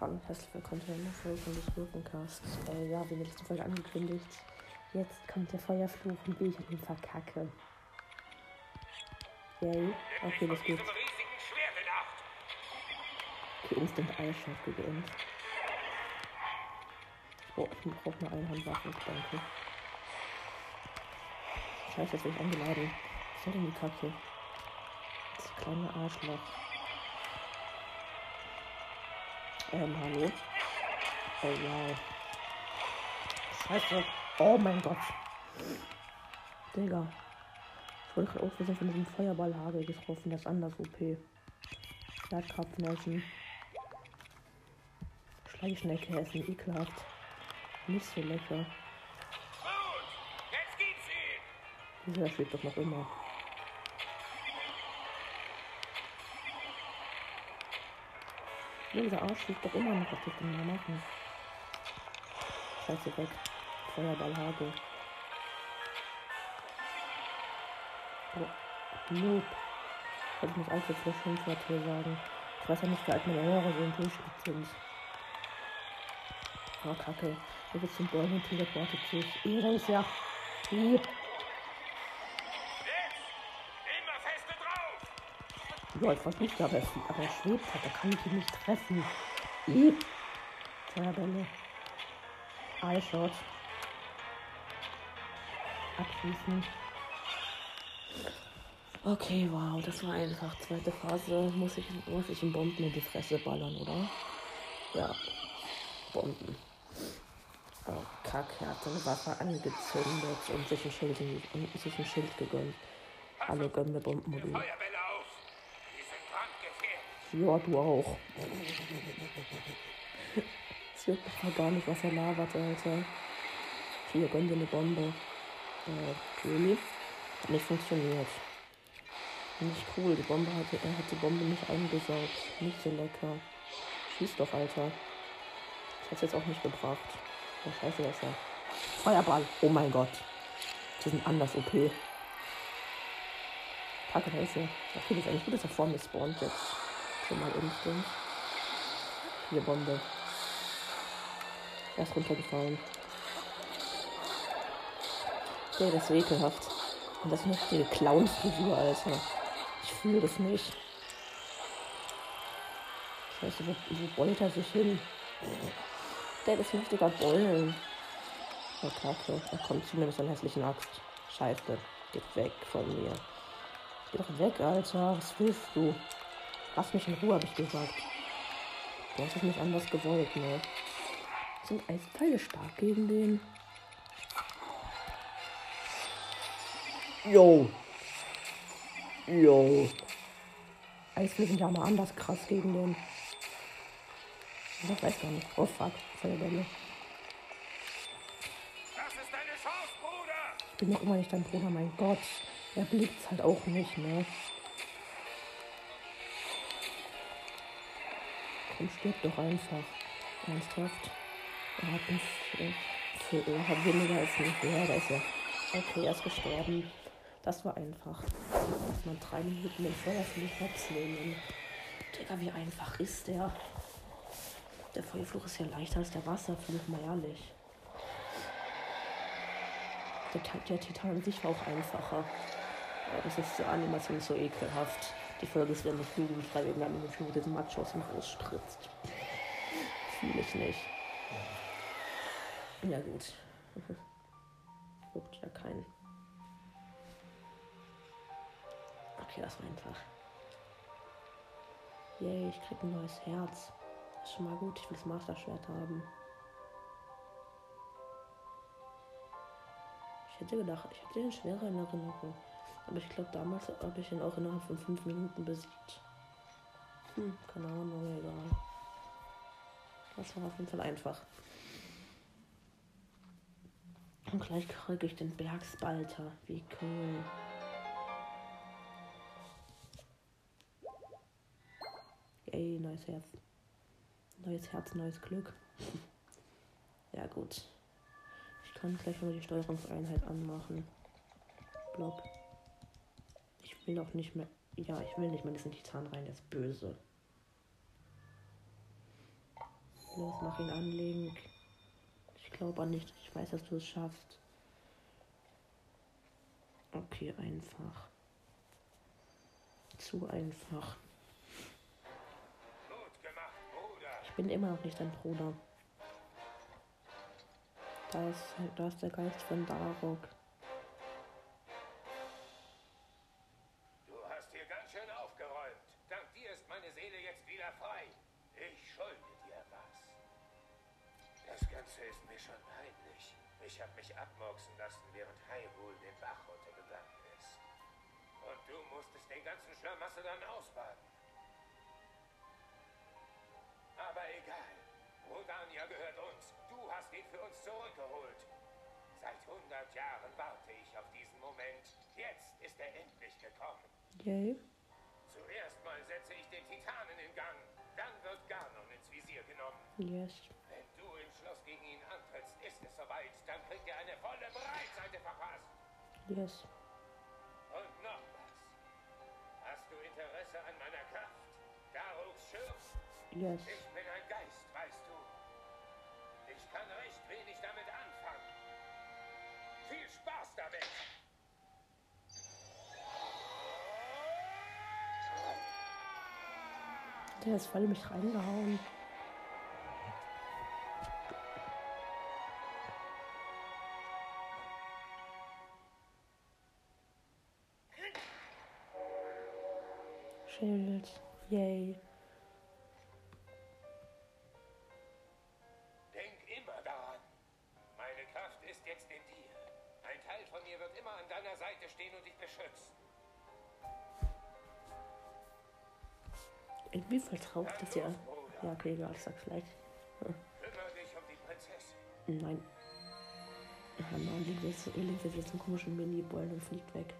Hallo, herzlich willkommen zu einer Folge des Wirkencasts. Äh, ja, wie in der letzten Folge angekündigt, jetzt kommt der Feuerfluch und ich ihn verkacke. Yay. Okay, das geht. Okay, Instant Eierschlag gegönnt. Oh, ich brauche eine Einhandwaffe, danke. Scheiße, jetzt bin ich eingeladen. Was soll denn die Kacke? Das kleine Arschloch. Ähm, hallo? Oh, wow. Scheiße. Oh mein Gott. Digga. Ich wurde gerade auch von diesem Feuerballhagel getroffen. Das ist anders OP. Erdkrapfen Schleichschnecke essen. Ekelhaft. Nicht so lecker. Dieser schwebt doch noch immer. Dieser Arsch liegt doch immer noch, was ich denn da machen? Scheiße weg. Feuerballhagel. Oh, Noob. Hätte ich nicht allzu viel Schimpfwort hier sagen. Ich weiß ja nicht, wie alt meine Hörer so im Durchschnitt sind. Oh, Kacke. Hier wird zum Bäumen teleportet sich. Ehre ist ja. Ich versuche da aber, aber er schwebt hat, da kann ich ihn nicht treffen. I. Feuerbälle. Eyeshot. Abschießen. Okay, wow, das war einfach. Zweite Phase. Muss ich, muss ich in Bomben in die Fresse ballern, oder? Ja. Bomben. Oh, Kack, er hat seine Waffe angezündet und sich ein Schild, und sich ein Schild gegönnt. Alle gönnen mir Bombenmodul. Ja, du auch. Es juckt mich gar nicht, was er labert, Alter. Hier, gönn dir eine Bombe. Äh, really? Hat nicht funktioniert. Nicht cool, die Bombe hat, er hat die Bombe nicht eingesaugt. Nicht so lecker. Schieß doch, Alter. Das hat's jetzt auch nicht gebracht. Oh, scheiße, das ja. Feuerball. Oh mein Gott. Die sind anders OP. Kacke, da ist er. Okay, das ist eigentlich gut, dass er vor mir spawnt jetzt. Schon mal instant. Hier Bombe. Er ist runtergefallen. Der, ist ekelhaft. Und das ist noch die Clown-Frisur, Alter. Ich fühle das nicht. Scheiße, wo, wo bollt er sich hin? Der ist ein richtiger Bollen. Oh, Kacke. Er kommt zu mir mit seiner hässlichen Axt. Scheiße. Geht weg von mir. Geh doch weg, Alter. Was willst du? Lass mich in Ruhe, habe ich gesagt. Du hast es nicht anders gewollt, ne? Sind Eispfeile stark gegen den? Yo. Yo. Eisfälle sind ja mal anders krass gegen den. Ich weiß gar nicht. Oh fuck. Feuerbälle. Ich bin noch immer nicht dein Bruder, mein Gott. Er blickt's halt auch nicht, ne? Komm, stirb doch einfach. Ernsthaft. Er hat nicht. Für, er hat weniger als nicht. Ja, da ist er. Okay, er ist gestorben. Das war einfach. Dass man drei Minuten den Feuerfluch hops nehmen. Digga, wie einfach ist der? Der Feuerfluch ist ja leichter als der Wasserfluch, mal ehrlich. Der, der Titan an sich war auch einfacher. Aber das ist die Animation so ekelhaft. Die Folge ist ja nicht jugendfrei wegen der Animation, wo Matsch aus dem Haus spritzt. Fühle ich nicht. Ja gut. Juckt ja keinen. Okay, das war einfach. Yay, ich krieg ein neues Herz. Ist schon mal gut. Ich will das Master-Schwert haben. Ich hätte gedacht, ich hatte den schwerer in Erinnerung. Aber ich glaube, damals habe ich ihn auch innerhalb von fünf Minuten besiegt. Hm, keine Ahnung, egal. Das war auf jeden Fall einfach. Und gleich kriege ich den Bergspalter. Wie cool. Yay, neues Herz. Neues Herz, neues Glück. Ja, gut. Ich kann gleich mal die Steuerungseinheit anmachen. Blob. Ich will auch nicht mehr. Ja, ich will nicht mehr diesen Titan rein, der ist böse. Los, mach ihn anlegen. Ich glaube nicht. Ich weiß, dass du es schaffst. Okay, einfach. Zu einfach. Bin immer noch nicht dein Bruder. Da ist, da ist der Geist von Darok. Seit 100 Jahren warte ich auf diesen Moment. Jetzt ist er endlich gekommen. Yay. Zuerst mal setze ich den Titanen in Gang. Dann wird Ganon ins Visier genommen. Yes. Wenn du im Schloss gegen ihn antrittst, ist es soweit. Dann kriegt er eine volle Breitseite verpasst. Yes. Und noch was. Hast du Interesse an meiner Kraft? Daruks Schirm? Yes. Ich Der ist voll in mich reingehauen. Schild. Yay. Denk immer daran. Meine Kraft ist jetzt in dir. Ein Teil von mir wird immer an deiner Seite stehen und dich beschützen. Irgendwie traurig, dass ihr. Ja, okay, egal, ich sag's gleich. Prinzessin. Nein. Ja, nein, liegt jetzt, liegt jetzt einen komischen Mini-Ball und fliegt weg.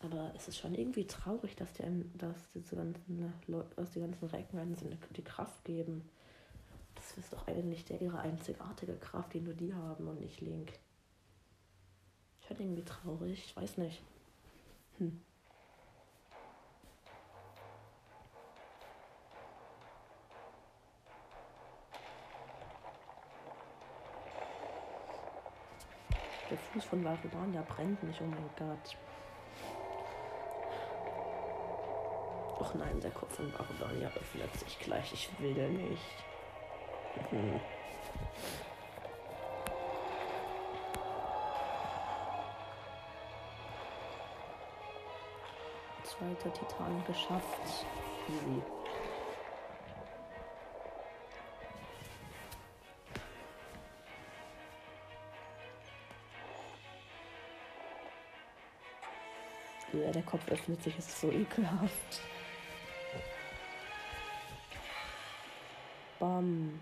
Aber es ist schon irgendwie traurig, dass die, einem, dass diese ganzen Leute, dass die ganzen Recken einem die Kraft geben. Das ist doch eigentlich der ihre einzigartige Kraft, die nur die haben und nicht Link. Schon irgendwie traurig, ich weiß nicht. Hm. Der Fuß von Varuvania brennt nicht, oh mein Gott. Och nein, der Kopf von Varuvania öffnet sich gleich. Ich will nicht. Hm. Zweiter Titan geschafft. Easy. Der Kopf öffnet sich, ist so ekelhaft. Bam.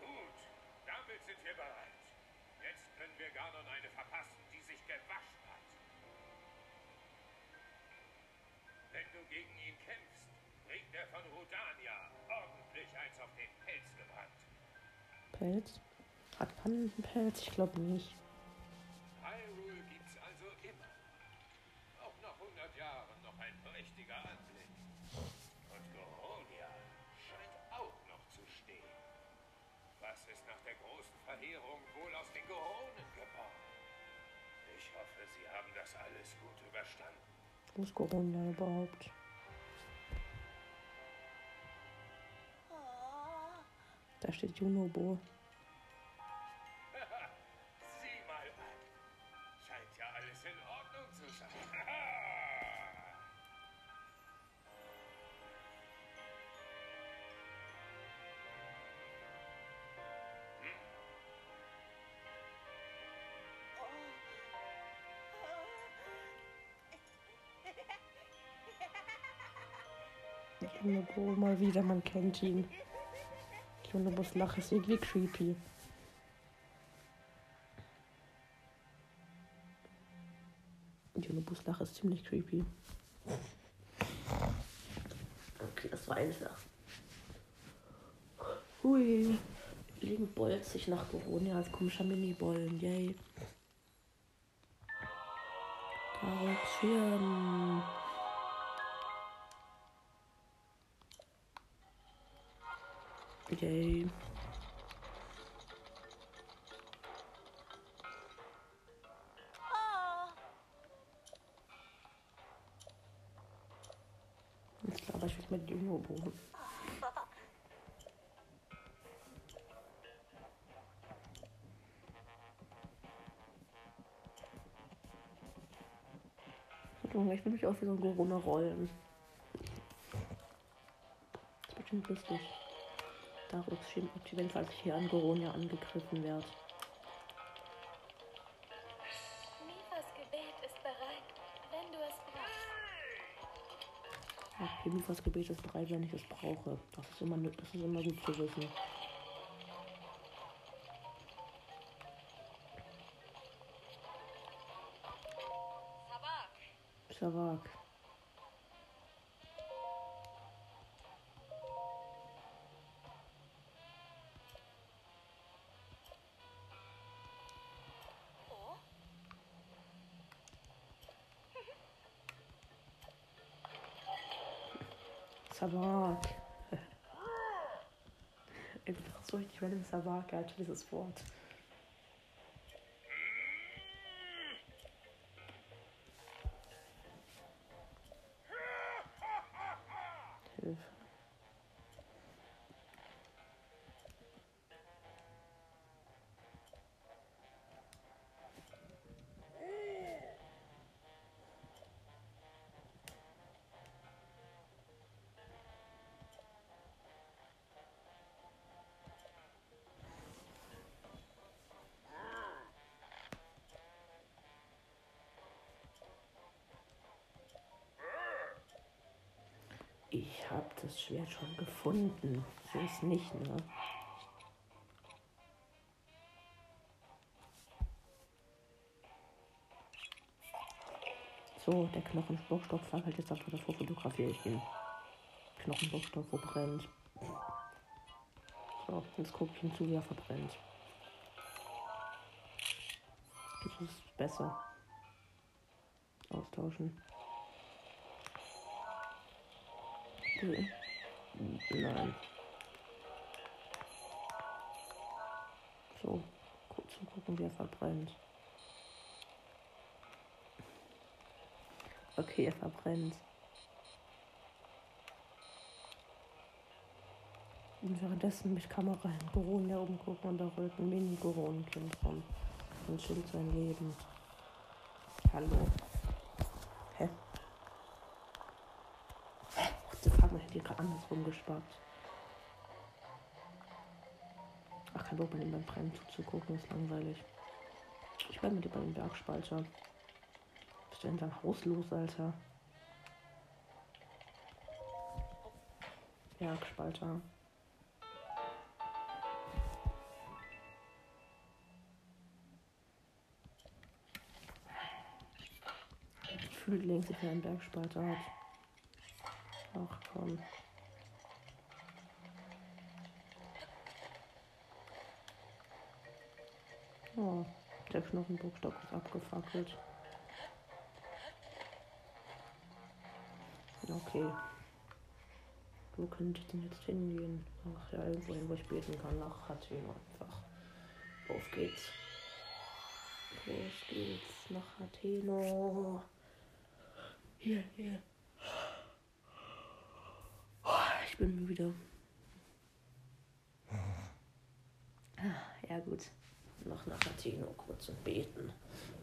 Gut, damit sind wir bereit. Jetzt können wir Ganon eine verpassen, die sich gewaschen hat. Wenn du gegen ihn kämpfst, bringt er von Rudania ordentlich eins auf den Pelz gebrannt. Pelz? Hat Pannenpelz? Ich glaube nicht. Hoffe, Sie haben das alles gut überstanden. Wo ist Corona überhaupt? Da steht Junobo. Junobo mal wieder, man kennt ihn. Junobos Lache ist irgendwie creepy. Junobos Lache ist ziemlich creepy. war einfach. Hui. Link bolzt sich nach Corona als komischer Mini-Bollen. Yay. Tarek Yay. Ist klar, aber ich will mit Dino. Junge, ich will mich auch wie so ein Corona rollen. Das wird bestimmt lustig. Darüber schämt wenn falls ich hier an Corona angegriffen werde. Mifas Gebet ist bereit, wenn du es brauchst. Ja, Himmelfas Gebet ist bereit, wenn ich es brauche. Das ist immer, das ist immer gut zu wissen. Sabak, Savak. Savak. Einfach so richtig random Savak, halt dieses Wort. Hilfe. Ich habe das Schwert schon gefunden. So ist nicht, ne? So, der Knochenbruchstock fackelt jetzt einfach davor, fotografiere ich ihn. Knochenbruchstock, wo brennt. So, jetzt gucke ich ihm zu, wie er verbrennt. Das ist besser. Austauschen. Okay. Nein. So, kurz zu gucken, wie er verbrennt. Okay, er verbrennt. Und währenddessen mit Kamera in Goron umgucken und da rollt ein Mini-Goron-Kind rum. Und chillt sein Leben. Hallo. Hä? Hä? What the fuck, man hätte gerade andersrum gespart. Ach, kein Bock, bei dem beim Brennen zuzugucken, ist langweilig. Ich bleib mit dir bei dem Bergspalter. Bist du in deinem Haus los, Alter? Bergspalter. Gefühlt links sich einen Bergspalter hat. Ach komm. Oh, der Knochenbruchstock ist abgefackelt. Okay. Wo könnte ich denn jetzt hingehen? Ach ja, irgendwo hin, wo ich beten kann. Nach Hateno einfach. Auf geht's. Los geht's nach Atheno. Hier, hier. Ich bin müde. Ja gut. Noch nach Atheno kurz und beten.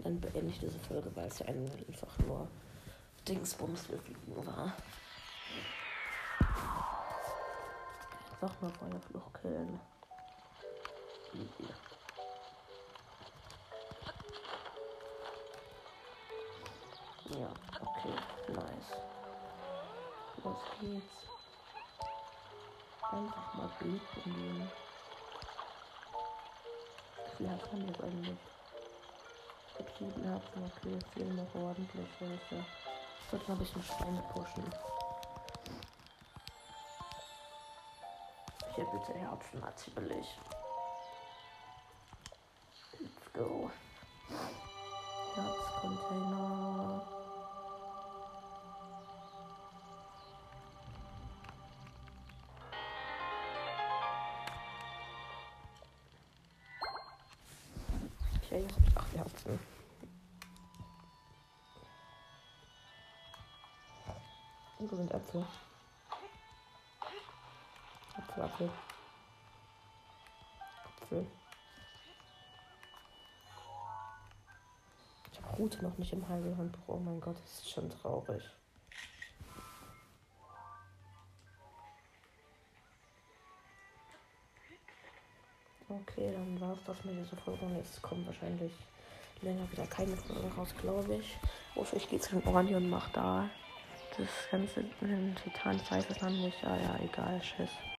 Dann beende ich diese Folge, weil es ja einfach nur Dingsbums fliegen war. Einfach mal Feuerfluch killen. Ja, okay, nice. Los geht's. Einfach mal beten gehen viel hat, haben wir jetzt eigentlich? Mit sieben Herzen, okay, jetzt fehlen noch ordentlich welche. Ich sollte noch ein bisschen Steine pushen. Hier bitte Herzen natürlich. Let's go. Ich acht Herzen. Und sind Äpfel? Apfel, Apfel. Apfel. Ich habe Route noch nicht im Heilhandbuch. Oh mein Gott, das ist schon traurig. Okay, dann war es das mit dieser Folge. Und Jetzt kommt wahrscheinlich länger wieder keine Folge raus, glaube ich. Außer ich gehe zu den Orni und mache da das ganze mit dem Titan. Ich weiß es noch nicht. Ah ja, egal, tschüss.